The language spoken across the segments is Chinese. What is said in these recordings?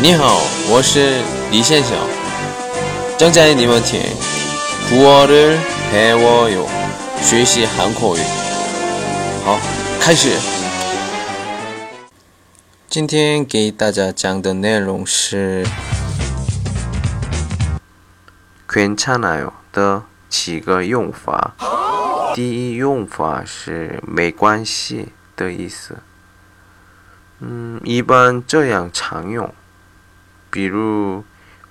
你好，我是李先生。正在你们听古어를배워요学习韩国语。好，开始。今天给大家讲的内容是괜찮아요的几个用法。第一用法是没关系的意思。嗯，一般这样常用。 比如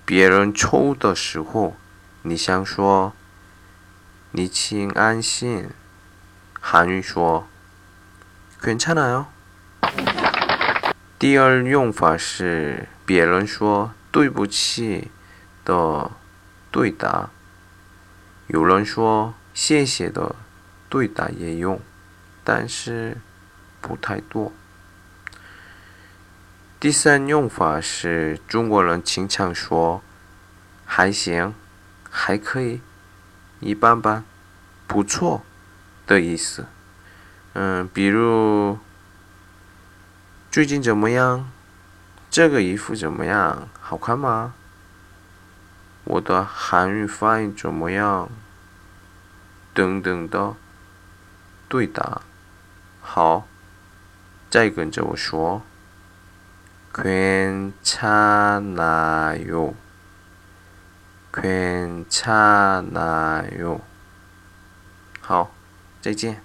别人抽的时候，你想说“你请安心”，韩语说“괜찮아 요”。第二用法是别人说“对不起”的对答，有人说“谢谢”的对答也用，但是不太多。 第三用法是中国人经常说“还行”“还可以”“一般般”“不错”的意思。嗯，比如最近怎么样？这个衣服怎么样？好看吗？我的韩语发音怎么样？等等的对答。好，再跟着我说。 괜찮아 요， 괜찮아 요。 好，再见。